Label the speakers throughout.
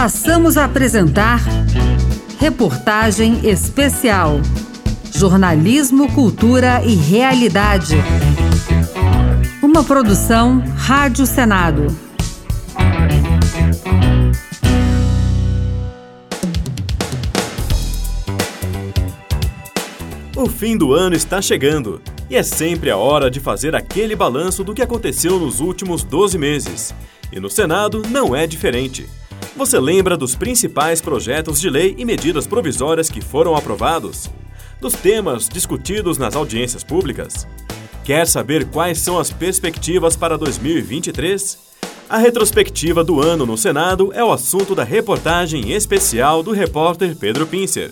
Speaker 1: Passamos a apresentar Reportagem Especial. Jornalismo, Cultura e Realidade. Uma produção Rádio Senado.
Speaker 2: O fim do ano está chegando e é sempre a hora de fazer aquele balanço do que aconteceu nos últimos 12 meses. E no Senado não é diferente. Você lembra dos principais projetos de lei e medidas provisórias que foram aprovados? Dos temas discutidos nas audiências públicas? Quer saber quais são as perspectivas para 2023? A retrospectiva do ano no Senado é o assunto da reportagem especial do repórter Pedro Pincer.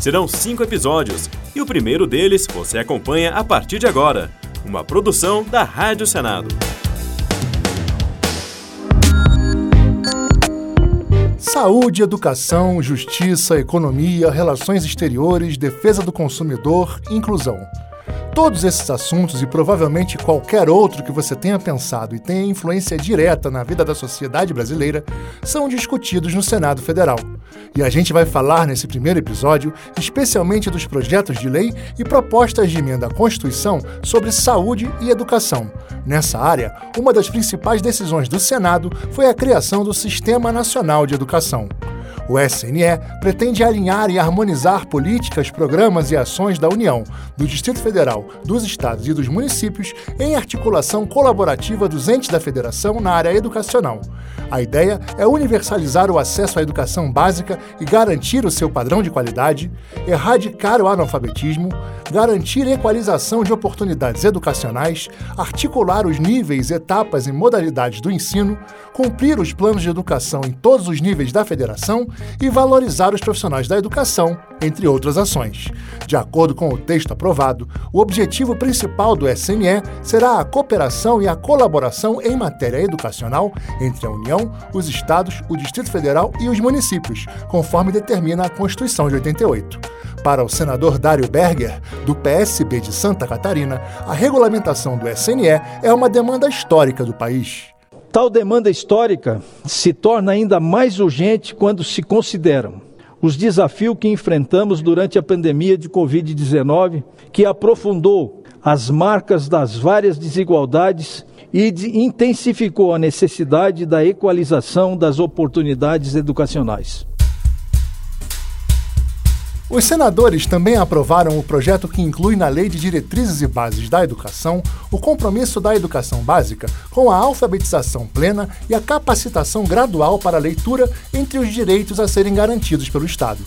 Speaker 2: Serão cinco episódios e o primeiro deles você acompanha a partir de agora. Uma produção da Rádio Senado.
Speaker 3: Saúde, educação, justiça, economia, relações exteriores, defesa do consumidor, inclusão. Todos esses assuntos e provavelmente qualquer outro que você tenha pensado e tenha influência direta na vida da sociedade brasileira são discutidos no Senado Federal. E a gente vai falar nesse primeiro episódio especialmente dos projetos de lei e propostas de emenda à Constituição sobre saúde e educação. Nessa área, uma das principais decisões do Senado foi a criação do Sistema Nacional de Educação. O SNE pretende alinhar e harmonizar políticas, programas e ações da União, do Distrito Federal, dos estados e dos municípios em articulação colaborativa dos entes da federação na área educacional. A ideia é universalizar o acesso à educação básica e garantir o seu padrão de qualidade, erradicar o analfabetismo, garantir equalização de oportunidades educacionais, articular os níveis, etapas e modalidades do ensino, cumprir os planos de educação em todos os níveis da federação e valorizar os profissionais da educação, entre outras ações. De acordo com o texto aprovado, o objetivo principal do SNE será a cooperação e a colaboração em matéria educacional entre a União, os estados, o Distrito Federal e os municípios, conforme determina a Constituição de 88. Para o senador Dário Berger, do PSB de Santa Catarina, a regulamentação do SNE é uma demanda histórica do país.
Speaker 4: Tal demanda histórica se torna ainda mais urgente quando se consideram os desafios que enfrentamos durante a pandemia de Covid-19, que aprofundou as marcas das várias desigualdades e intensificou a necessidade da equalização das oportunidades educacionais.
Speaker 3: Os senadores também aprovaram o projeto que inclui na Lei de Diretrizes e Bases da Educação o compromisso da educação básica com a alfabetização plena e a capacitação gradual para a leitura entre os direitos a serem garantidos pelo Estado.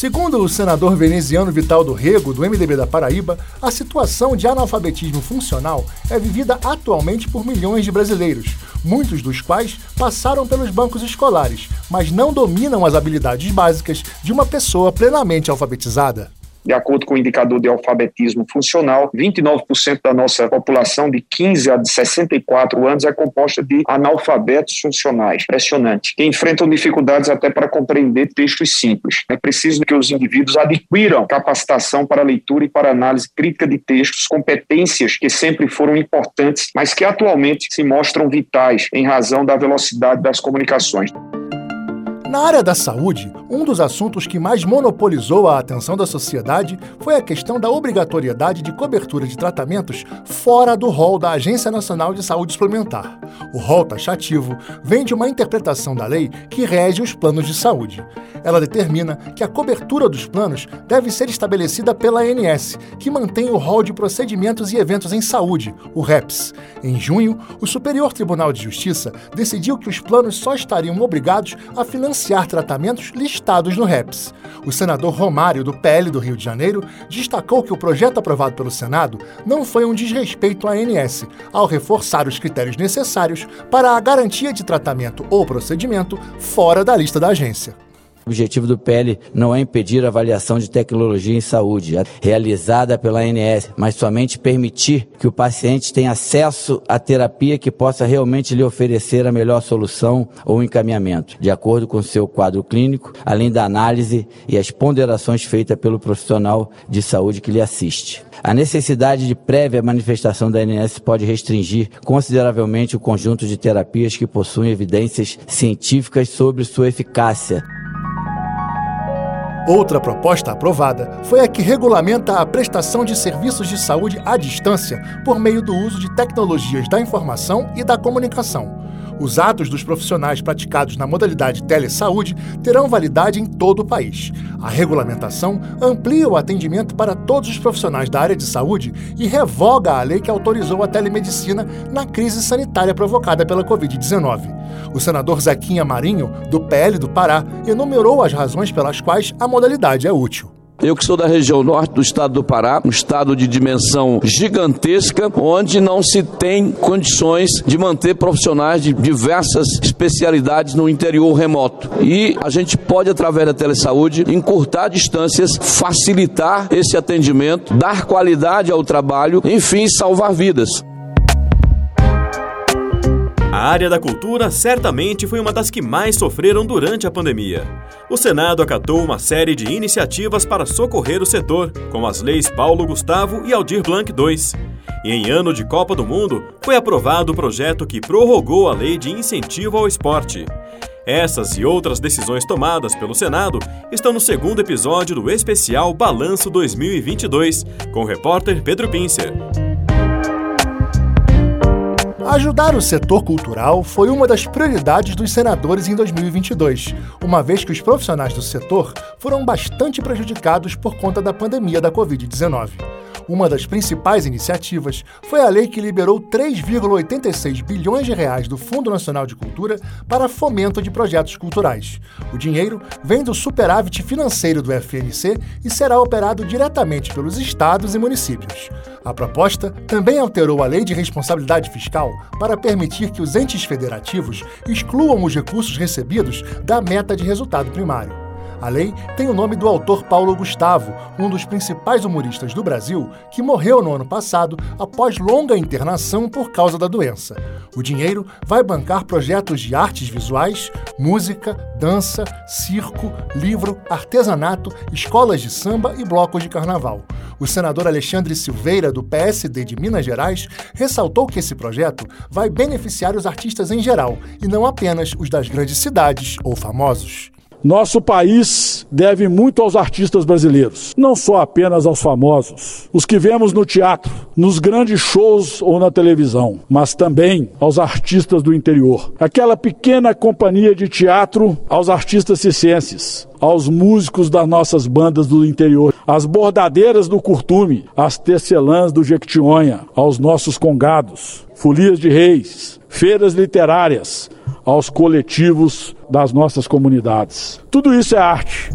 Speaker 3: Segundo o senador veneziano Vital do Rego, do MDB da Paraíba, a situação de analfabetismo funcional é vivida atualmente por milhões de brasileiros, muitos dos quais passaram pelos bancos escolares, mas não dominam as habilidades básicas de uma pessoa plenamente alfabetizada.
Speaker 5: De acordo com o indicador de alfabetismo funcional, 29% da nossa população de 15 a 64 anos é composta de analfabetos funcionais. Impressionante. Que enfrentam dificuldades até para compreender textos simples. É preciso que os indivíduos adquiram capacitação para leitura e para análise crítica de textos, competências que sempre foram importantes, mas que atualmente se mostram vitais em razão da velocidade das comunicações.
Speaker 3: Na área da saúde, um dos assuntos que mais monopolizou a atenção da sociedade foi a questão da obrigatoriedade de cobertura de tratamentos fora do rol da Agência Nacional de Saúde Suplementar. O rol taxativo vem de uma interpretação da lei que rege os planos de saúde. Ela determina que a cobertura dos planos deve ser estabelecida pela ANS, que mantém o rol de procedimentos e eventos em saúde, o REPS. Em junho, o Superior Tribunal de Justiça decidiu que os planos só estariam obrigados a financiar financiar tratamentos listados no REPS. O senador Romário, do PL do Rio de Janeiro, destacou que o projeto aprovado pelo Senado não foi um desrespeito à ANS, ao reforçar os critérios necessários para a garantia de tratamento ou procedimento fora da lista da agência.
Speaker 6: O objetivo do PL não é impedir a avaliação de tecnologia em saúde realizada pela ANS, mas somente permitir que o paciente tenha acesso à terapia que possa realmente lhe oferecer a melhor solução ou encaminhamento, de acordo com seu quadro clínico, além da análise e as ponderações feitas pelo profissional de saúde que lhe assiste. A necessidade de prévia manifestação da ANS pode restringir consideravelmente o conjunto de terapias que possuem evidências científicas sobre sua eficácia.
Speaker 3: Outra proposta aprovada foi a que regulamenta a prestação de serviços de saúde à distância por meio do uso de tecnologias da informação e da comunicação. Os atos dos profissionais praticados na modalidade telesaúde terão validade em todo o país. A regulamentação amplia o atendimento para todos os profissionais da área de saúde e revoga a lei que autorizou a telemedicina na crise sanitária provocada pela Covid-19. O senador Zequinha Marinho, do PL do Pará, enumerou as razões pelas quais a modalidade é útil.
Speaker 7: Eu que sou da região norte do estado do Pará, um estado de dimensão gigantesca, onde não se tem condições de manter profissionais de diversas especialidades no interior remoto. E a gente pode, através da telesaúde, encurtar distâncias, facilitar esse atendimento, dar qualidade ao trabalho, enfim, salvar vidas.
Speaker 2: Área da cultura certamente foi uma das que mais sofreram durante a pandemia. O Senado acatou uma série de iniciativas para socorrer o setor, como as leis Paulo Gustavo e Aldir Blanc II. E em ano de Copa do Mundo, foi aprovado o projeto que prorrogou a lei de incentivo ao esporte. Essas e outras decisões tomadas pelo Senado estão no segundo episódio do especial Balanço 2022, com o repórter Pedro Pincer.
Speaker 3: Ajudar o setor cultural foi uma das prioridades dos senadores em 2022, uma vez que os profissionais do setor foram bastante prejudicados por conta da pandemia da Covid-19. Uma das principais iniciativas foi a lei que liberou 3,86 bilhões de reais do Fundo Nacional de Cultura para fomento de projetos culturais. O dinheiro vem do superávit financeiro do FNC e será operado diretamente pelos estados e municípios. A proposta também alterou a lei de responsabilidade fiscal para permitir que os entes federativos excluam os recursos recebidos da meta de resultado primário. A lei tem o nome do autor Paulo Gustavo, um dos principais humoristas do Brasil, que morreu no ano passado após longa internação por causa da doença. O dinheiro vai bancar projetos de artes visuais, música, dança, circo, livro, artesanato, escolas de samba e blocos de carnaval. O senador Alexandre Silveira, do PSD de Minas Gerais, ressaltou que esse projeto vai beneficiar os artistas em geral e não apenas os das grandes cidades ou famosos.
Speaker 8: Nosso país deve muito aos artistas brasileiros, não só apenas aos famosos, os que vemos no teatro, nos grandes shows ou na televisão, mas também aos artistas do interior. Aquela pequena companhia de teatro aos artistas cicenses, aos músicos das nossas bandas do interior, às bordadeiras do Curtume, às tecelãs do Jequitinhonha, aos nossos congados, folias de reis, feiras literárias, aos coletivos das nossas comunidades. Tudo isso é arte.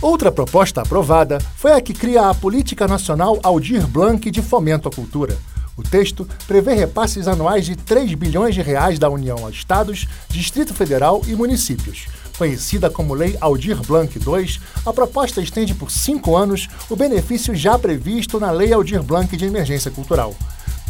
Speaker 3: Outra proposta aprovada foi a que cria a Política Nacional Aldir Blanc de Fomento à Cultura. O texto prevê repasses anuais de 3 bilhões de reais da União a estados, Distrito Federal e municípios. Conhecida como Lei Aldir Blanc II, a proposta estende por cinco anos o benefício já previsto na Lei Aldir Blanc de Emergência Cultural.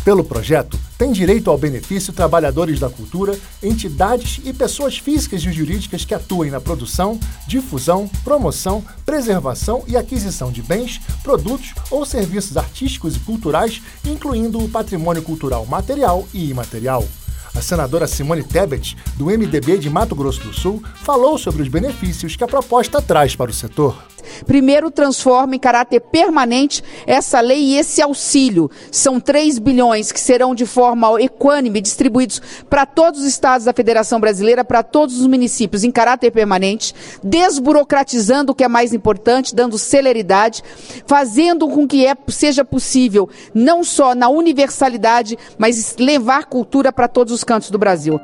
Speaker 3: Pelo projeto, tem direito ao benefício trabalhadores da cultura, entidades e pessoas físicas e jurídicas que atuem na produção, difusão, promoção, preservação e aquisição de bens, produtos ou serviços artísticos e culturais, incluindo o patrimônio cultural material e imaterial. A senadora Simone Tebet, do MDB de Mato Grosso do Sul, falou sobre os benefícios que a proposta traz para o setor.
Speaker 9: Primeiro, transforma em caráter permanente essa lei e esse auxílio. São 3 bilhões que serão de forma equânime distribuídos para todos os estados da Federação Brasileira, para todos os municípios em caráter permanente, desburocratizando o que é mais importante, dando celeridade, fazendo com que é, seja possível, não só na universalidade, mas levar cultura para todos os cantos do Brasil.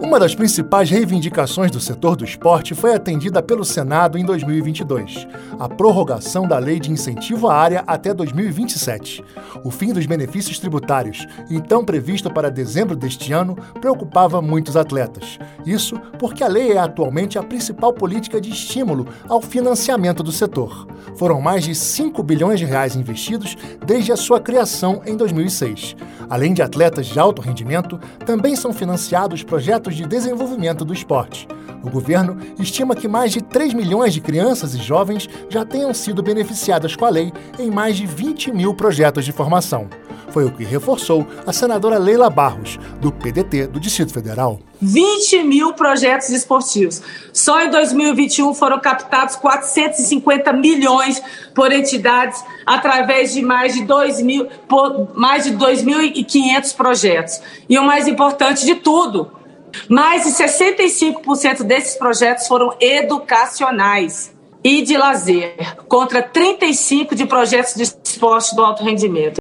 Speaker 3: Uma das principais reivindicações do setor do esporte foi atendida pelo Senado em 2022, a prorrogação da lei de incentivo à área até 2027. O fim dos benefícios tributários, então previsto para dezembro deste ano, preocupava muitos atletas. Isso porque a lei é atualmente a principal política de estímulo ao financiamento do setor. Foram mais de 5 bilhões de reais investidos desde a sua criação em 2006. Além de atletas de alto rendimento, também são financiados projetos de desenvolvimento do esporte. O governo estima que mais de 3 milhões de crianças e jovens já tenham sido beneficiadas com a lei em mais de 20 mil projetos de formação. Foi o que reforçou a senadora Leila Barros, do PDT do Distrito Federal.
Speaker 10: 20 mil projetos esportivos. Só em 2021 foram captados 450 milhões por entidades através de mais de 2 mil, mais de 2.500 projetos. E o mais importante de tudo, mais de 65% desses projetos foram educacionais e de lazer, contra 35 de projetos de esporte do alto rendimento.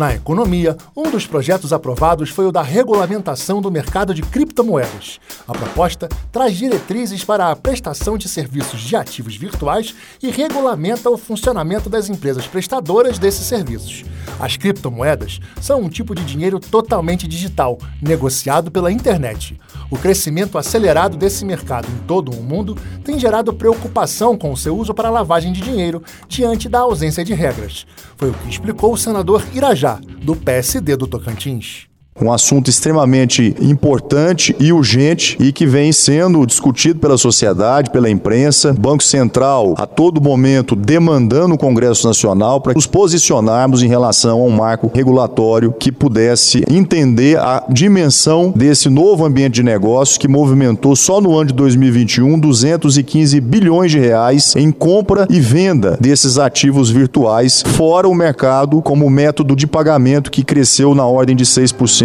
Speaker 3: Na economia, um dos projetos aprovados foi o da regulamentação do mercado de criptomoedas. A proposta traz diretrizes para a prestação de serviços de ativos virtuais e regulamenta o funcionamento das empresas prestadoras desses serviços. As criptomoedas são um tipo de dinheiro totalmente digital, negociado pela internet. O crescimento acelerado desse mercado em todo o mundo tem gerado preocupação com o seu uso para lavagem de dinheiro diante da ausência de regras. Foi o que explicou o senador Irajá, do PSD do Tocantins
Speaker 11: um assunto extremamente importante e urgente e que vem sendo discutido pela sociedade, pela imprensa, Banco Central a todo momento demandando o Congresso Nacional para nos posicionarmos em relação a um marco regulatório que pudesse entender a dimensão desse novo ambiente de negócios que movimentou só no ano de 2021 215 bilhões de reais em compra e venda desses ativos virtuais, fora o mercado como método de pagamento que cresceu na ordem de 6%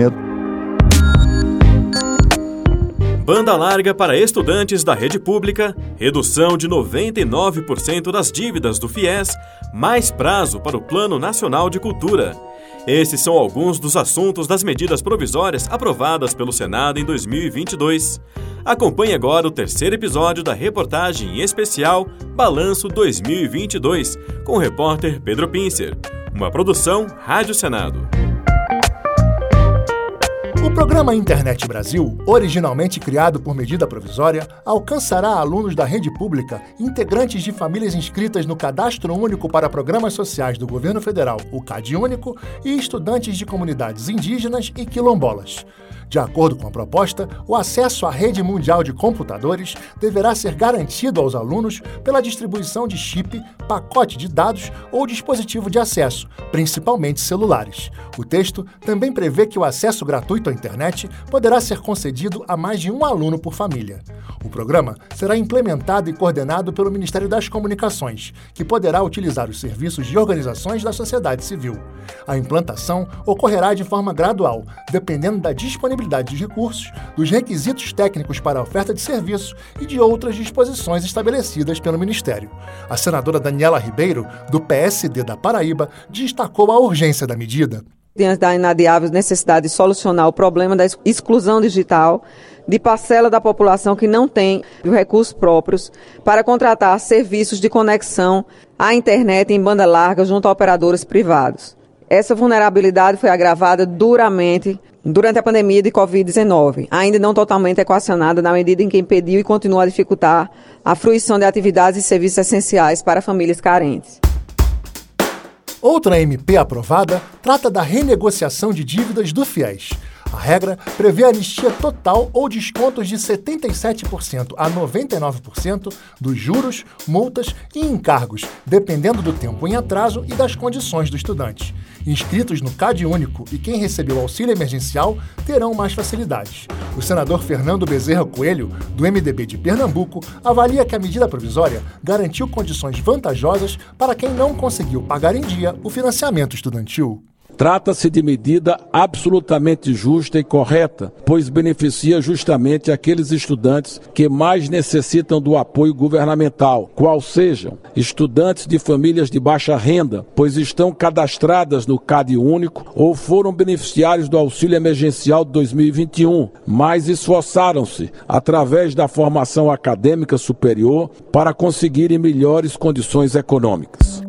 Speaker 2: Banda larga para estudantes da rede pública, redução de 99% das dívidas do FIES, mais prazo para o Plano Nacional de Cultura. Esses são alguns dos assuntos das medidas provisórias aprovadas pelo Senado em 2022. Acompanhe agora o terceiro episódio da reportagem especial Balanço 2022, com o repórter Pedro Pincer. Uma produção Rádio Senado.
Speaker 3: O programa Internet Brasil, originalmente criado por medida provisória, alcançará alunos da rede pública, integrantes de famílias inscritas no Cadastro Único para Programas Sociais do Governo Federal, o CadÚnico, e estudantes de comunidades indígenas e quilombolas. De acordo com a proposta, o acesso à rede mundial de computadores deverá ser garantido aos alunos pela distribuição de chip, pacote de dados ou dispositivo de acesso, principalmente celulares. O texto também prevê que o acesso gratuito à internet poderá ser concedido a mais de um aluno por família. O programa será implementado e coordenado pelo Ministério das Comunicações, que poderá utilizar os serviços de organizações da sociedade civil. A implantação ocorrerá de forma gradual, dependendo da disponibilidade de recursos, dos requisitos técnicos para a oferta de serviço e de outras disposições estabelecidas pelo Ministério. A senadora Daniela Ribeiro, do PSD da Paraíba, destacou a urgência da medida
Speaker 12: diante da inadiável necessidade de solucionar o problema da exclusão digital de parcela da população que não tem recursos próprios para contratar serviços de conexão à internet em banda larga junto a operadores privados. Essa vulnerabilidade foi agravada duramente durante a pandemia de Covid-19, ainda não totalmente equacionada na medida em que impediu e continua a dificultar a fruição de atividades e serviços essenciais para famílias carentes.
Speaker 3: Outra MP aprovada trata da renegociação de dívidas do FIES. A regra prevê anistia total ou descontos de 77% a 99% dos juros, multas e encargos, dependendo do tempo em atraso e das condições do estudante. Inscritos no CAD Único e quem recebeu auxílio emergencial terão mais facilidades. O senador Fernando Bezerra Coelho, do MDB de Pernambuco, avalia que a medida provisória garantiu condições vantajosas para quem não conseguiu pagar em dia o financiamento estudantil.
Speaker 8: Trata-se de medida absolutamente justa e correta, pois beneficia justamente aqueles estudantes que mais necessitam do apoio governamental, qual sejam estudantes de famílias de baixa renda, pois estão cadastradas no CAD único ou foram beneficiários do auxílio emergencial de 2021, mas esforçaram-se através da formação acadêmica superior para conseguirem melhores condições econômicas.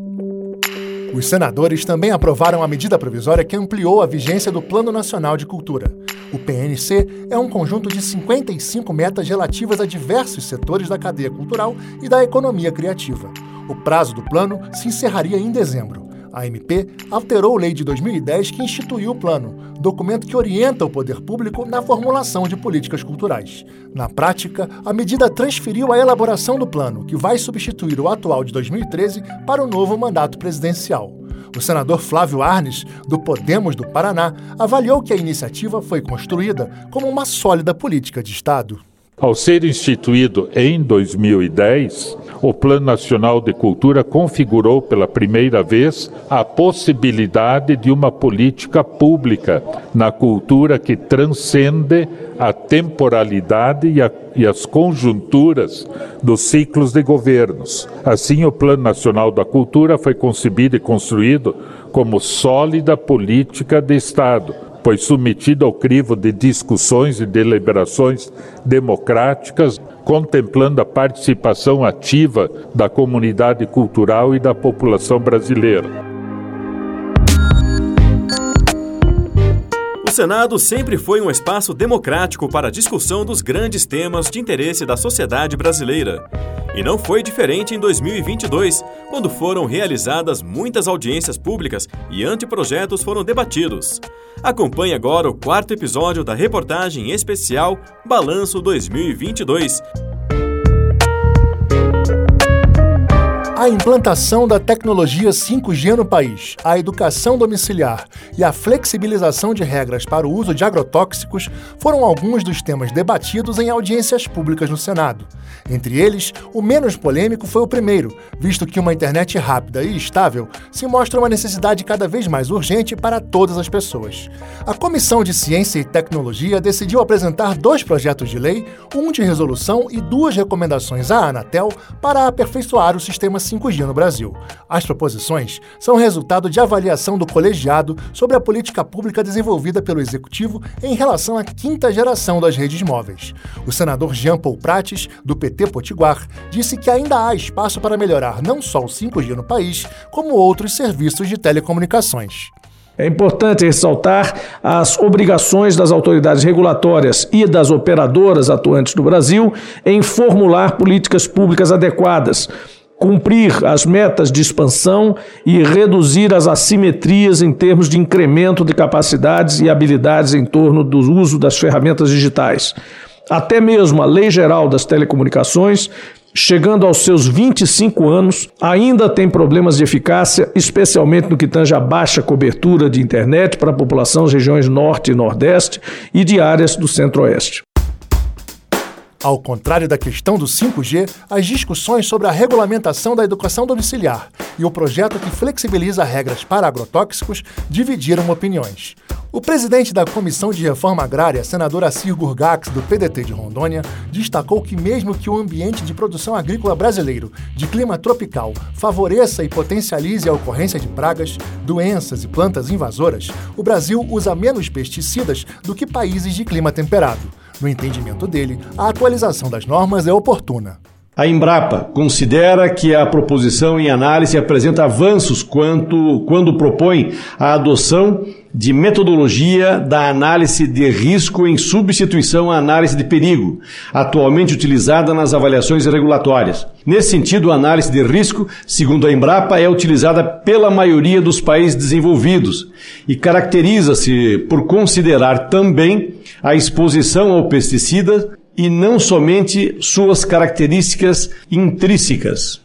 Speaker 3: Os senadores também aprovaram a medida provisória que ampliou a vigência do Plano Nacional de Cultura. O PNC é um conjunto de 55 metas relativas a diversos setores da cadeia cultural e da economia criativa. O prazo do plano se encerraria em dezembro. A MP alterou a lei de 2010 que instituiu o plano, documento que orienta o poder público na formulação de políticas culturais. Na prática, a medida transferiu a elaboração do plano, que vai substituir o atual de 2013 para o novo mandato presidencial. O senador Flávio Arnes, do Podemos do Paraná, avaliou que a iniciativa foi construída como uma sólida política de Estado.
Speaker 13: Ao ser instituído em 2010, o Plano Nacional de Cultura configurou pela primeira vez a possibilidade de uma política pública na cultura que transcende a temporalidade e, a, e, as conjunturas dos ciclos de governos. Assim, o Plano Nacional da Cultura foi concebido e construído como sólida política de Estado pois submetido ao crivo de discussões e deliberações democráticas, contemplando a participação ativa da comunidade cultural e da população brasileira.
Speaker 2: Senado sempre foi um espaço democrático para a discussão dos grandes temas de interesse da sociedade brasileira. E não foi diferente em 2022, quando foram realizadas muitas audiências públicas e anteprojetos foram debatidos. Acompanhe agora o quarto episódio da reportagem especial Balanço 2022.
Speaker 3: A implantação da tecnologia 5G no país, a educação domiciliar e a flexibilização de regras para o uso de agrotóxicos foram alguns dos temas debatidos em audiências públicas no Senado. Entre eles, o menos polêmico foi o primeiro, visto que uma internet rápida e estável se mostra uma necessidade cada vez mais urgente para todas as pessoas. A Comissão de Ciência e Tecnologia decidiu apresentar dois projetos de lei, um de resolução e duas recomendações à Anatel para aperfeiçoar o sistema 5G no Brasil. As proposições são resultado de avaliação do colegiado sobre a política pública desenvolvida pelo Executivo em relação à quinta geração das redes móveis. O senador Jean Paul Prates, do PT Potiguar, disse que ainda há espaço para melhorar não só o 5G no país, como outros serviços de telecomunicações.
Speaker 14: É importante ressaltar as obrigações das autoridades regulatórias e das operadoras atuantes no Brasil em formular políticas públicas adequadas cumprir as metas de expansão e reduzir as assimetrias em termos de incremento de capacidades e habilidades em torno do uso das ferramentas digitais. Até mesmo a Lei Geral das Telecomunicações, chegando aos seus 25 anos, ainda tem problemas de eficácia, especialmente no que tange a baixa cobertura de internet para a população das regiões Norte e Nordeste e de áreas do Centro-Oeste.
Speaker 3: Ao contrário da questão do 5G, as discussões sobre a regulamentação da educação domiciliar e o projeto que flexibiliza regras para agrotóxicos dividiram opiniões. O presidente da Comissão de Reforma Agrária, senador Assir Gurgax, do PDT de Rondônia, destacou que, mesmo que o ambiente de produção agrícola brasileiro, de clima tropical, favoreça e potencialize a ocorrência de pragas, doenças e plantas invasoras, o Brasil usa menos pesticidas do que países de clima temperado. No entendimento dele, a atualização das normas é oportuna.
Speaker 14: A Embrapa considera que a proposição em análise apresenta avanços quanto, quando propõe a adoção de metodologia da análise de risco em substituição à análise de perigo, atualmente utilizada nas avaliações regulatórias. Nesse sentido, a análise de risco, segundo a Embrapa, é utilizada pela maioria dos países desenvolvidos e caracteriza-se por considerar também a exposição ao pesticida e não somente suas características intrínsecas.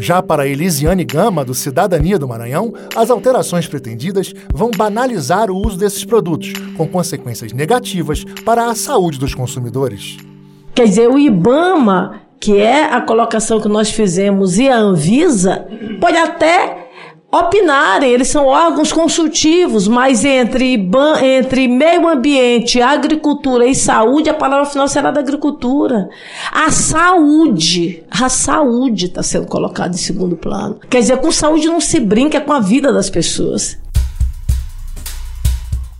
Speaker 3: Já para Elisiane Gama, do Cidadania do Maranhão, as alterações pretendidas vão banalizar o uso desses produtos, com consequências negativas para a saúde dos consumidores.
Speaker 15: Quer dizer, o IBAMA, que é a colocação que nós fizemos, e a Anvisa, pode até opinarem, eles são órgãos consultivos, mas entre, entre meio ambiente, agricultura e saúde, a palavra final será da agricultura. A saúde, a saúde está sendo colocada em segundo plano. Quer dizer, com saúde não se brinca é com a vida das pessoas.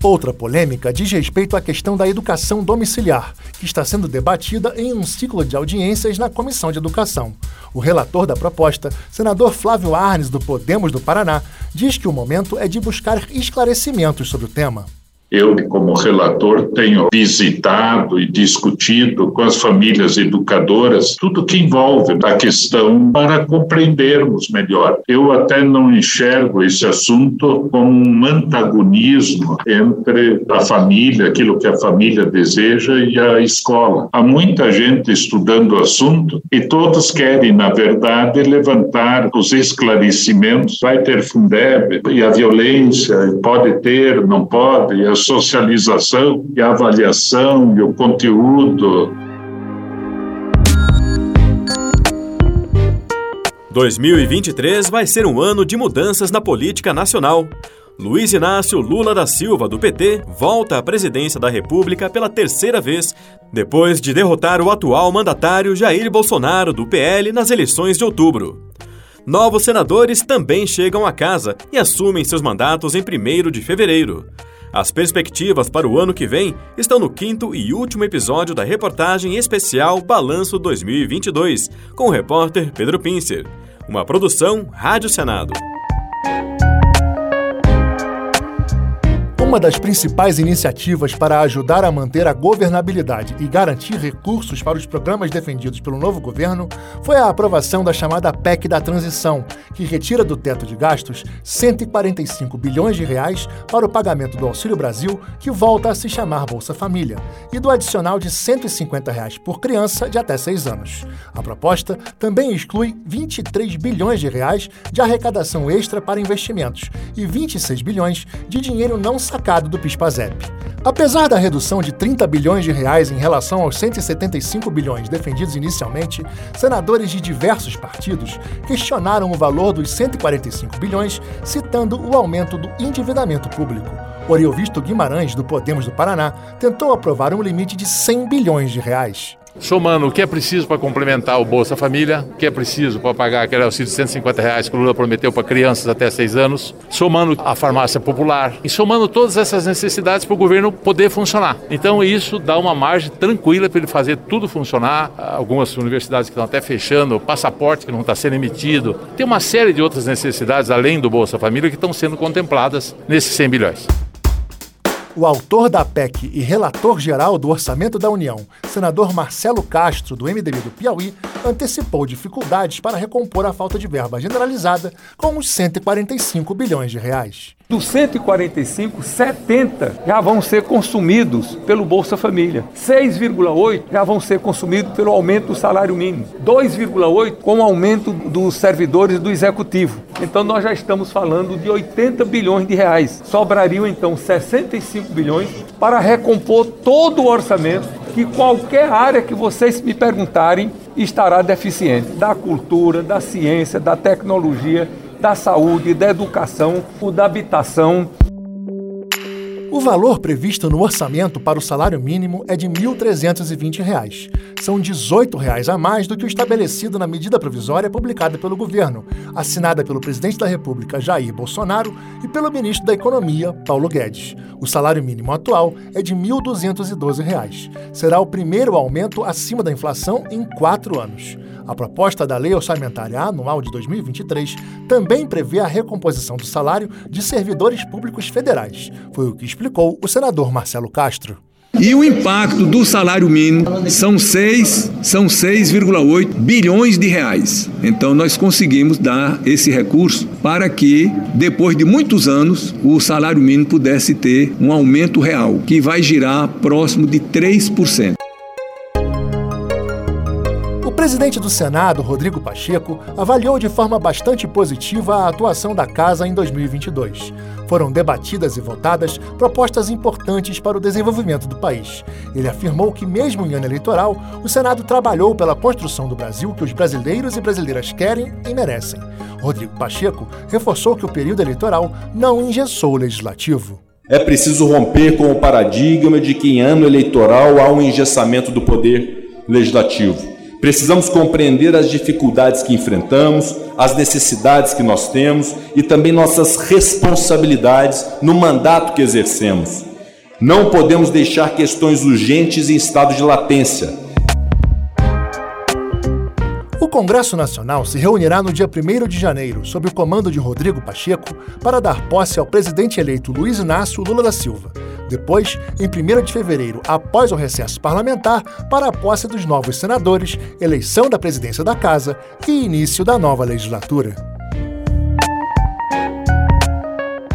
Speaker 3: Outra polêmica diz respeito à questão da educação domiciliar, que está sendo debatida em um ciclo de audiências na Comissão de Educação. O relator da proposta, senador Flávio Arnes, do Podemos do Paraná, diz que o momento é de buscar esclarecimentos sobre o tema.
Speaker 16: Eu, como relator, tenho visitado e discutido com as famílias educadoras tudo que envolve a questão para compreendermos melhor. Eu até não enxergo esse assunto como um antagonismo entre a família, aquilo que a família deseja, e a escola. Há muita gente estudando o assunto e todos querem, na verdade, levantar os esclarecimentos. Vai ter Fundeb e a violência, pode ter, não pode, e as socialização e a avaliação e o conteúdo.
Speaker 2: 2023 vai ser um ano de mudanças na política nacional. Luiz Inácio Lula da Silva, do PT, volta à presidência da República pela terceira vez, depois de derrotar o atual mandatário Jair Bolsonaro, do PL, nas eleições de outubro. Novos senadores também chegam à casa e assumem seus mandatos em 1 de fevereiro. As perspectivas para o ano que vem estão no quinto e último episódio da reportagem especial Balanço 2022, com o repórter Pedro Pincer. Uma produção Rádio Senado.
Speaker 3: Uma das principais iniciativas para ajudar a manter a governabilidade e garantir recursos para os programas defendidos pelo novo governo foi a aprovação da chamada PEC da Transição, que retira do teto de gastos 145 bilhões de reais para o pagamento do Auxílio Brasil, que volta a se chamar Bolsa Família, e do adicional de 150 reais por criança de até 6 anos. A proposta também exclui 23 bilhões de reais de arrecadação extra para investimentos e 26 bilhões de dinheiro não sacado do PIS/PASEP. Apesar da redução de 30 bilhões de reais em relação aos 175 bilhões defendidos inicialmente, senadores de diversos partidos questionaram o valor dos 145 bilhões, citando o aumento do endividamento público. Oriovisto Guimarães, do Podemos do Paraná, tentou aprovar um limite de 100 bilhões de reais
Speaker 17: somando o que é preciso para complementar o Bolsa Família, o que é preciso para pagar aquele auxílio de 150 reais que o Lula prometeu para crianças até 6 anos, somando a farmácia popular e somando todas essas necessidades para o governo poder funcionar. Então isso dá uma margem tranquila para ele fazer tudo funcionar. Algumas universidades que estão até fechando, o passaporte que não está sendo emitido. Tem uma série de outras necessidades além do Bolsa Família que estão sendo contempladas nesses 100 bilhões.
Speaker 3: O autor da PEC e relator geral do Orçamento da União, senador Marcelo Castro, do MDB do Piauí, antecipou dificuldades para recompor a falta de verba generalizada com os 145 bilhões de reais.
Speaker 18: Dos 145, 70 já vão ser consumidos pelo Bolsa Família. 6,8 já vão ser consumidos pelo aumento do salário mínimo. 2,8 com o aumento dos servidores do executivo. Então nós já estamos falando de 80 bilhões de reais. Sobrariam então 65 bilhões para recompor todo o orçamento que qualquer área que vocês me perguntarem estará deficiente, da cultura, da ciência, da tecnologia da saúde, da educação, da habitação.
Speaker 3: O valor previsto no orçamento para o salário mínimo é de R$ 1.320. São 18 reais a mais do que o estabelecido na medida provisória publicada pelo governo, assinada pelo presidente da República, Jair Bolsonaro, e pelo ministro da Economia, Paulo Guedes. O salário mínimo atual é de R$ 1.212. Será o primeiro aumento acima da inflação em quatro anos. A proposta da Lei Orçamentária Anual de 2023 também prevê a recomposição do salário de servidores públicos federais. Foi o que explicou o senador Marcelo Castro.
Speaker 19: E o impacto do salário mínimo são 6, são 6,8 bilhões de reais. Então nós conseguimos dar esse recurso para que depois de muitos anos o salário mínimo pudesse ter um aumento real, que vai girar próximo de 3%.
Speaker 3: Presidente do Senado, Rodrigo Pacheco, avaliou de forma bastante positiva a atuação da Casa em 2022. Foram debatidas e votadas propostas importantes para o desenvolvimento do país. Ele afirmou que, mesmo em ano eleitoral, o Senado trabalhou pela construção do Brasil que os brasileiros e brasileiras querem e merecem. Rodrigo Pacheco reforçou que o período eleitoral não engessou o legislativo.
Speaker 20: É preciso romper com o paradigma de que em ano eleitoral há um engessamento do poder legislativo. Precisamos compreender as dificuldades que enfrentamos, as necessidades que nós temos e também nossas responsabilidades no mandato que exercemos. Não podemos deixar questões urgentes em estado de latência.
Speaker 3: Congresso Nacional se reunirá no dia 1 de janeiro, sob o comando de Rodrigo Pacheco, para dar posse ao presidente eleito Luiz Inácio Lula da Silva. Depois, em 1 de fevereiro, após o recesso parlamentar, para a posse dos novos senadores, eleição da presidência da Casa e início da nova legislatura.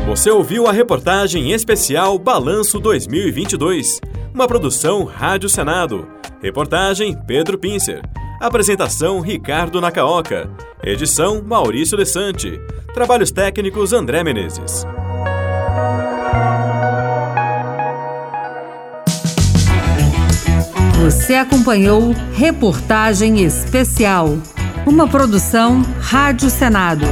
Speaker 2: Você ouviu a reportagem especial Balanço 2022, uma produção Rádio Senado. Reportagem Pedro Pincer. Apresentação Ricardo Nacaoca. Edição Maurício Desante. Trabalhos técnicos André Menezes.
Speaker 1: Você acompanhou Reportagem Especial, uma produção Rádio Senado.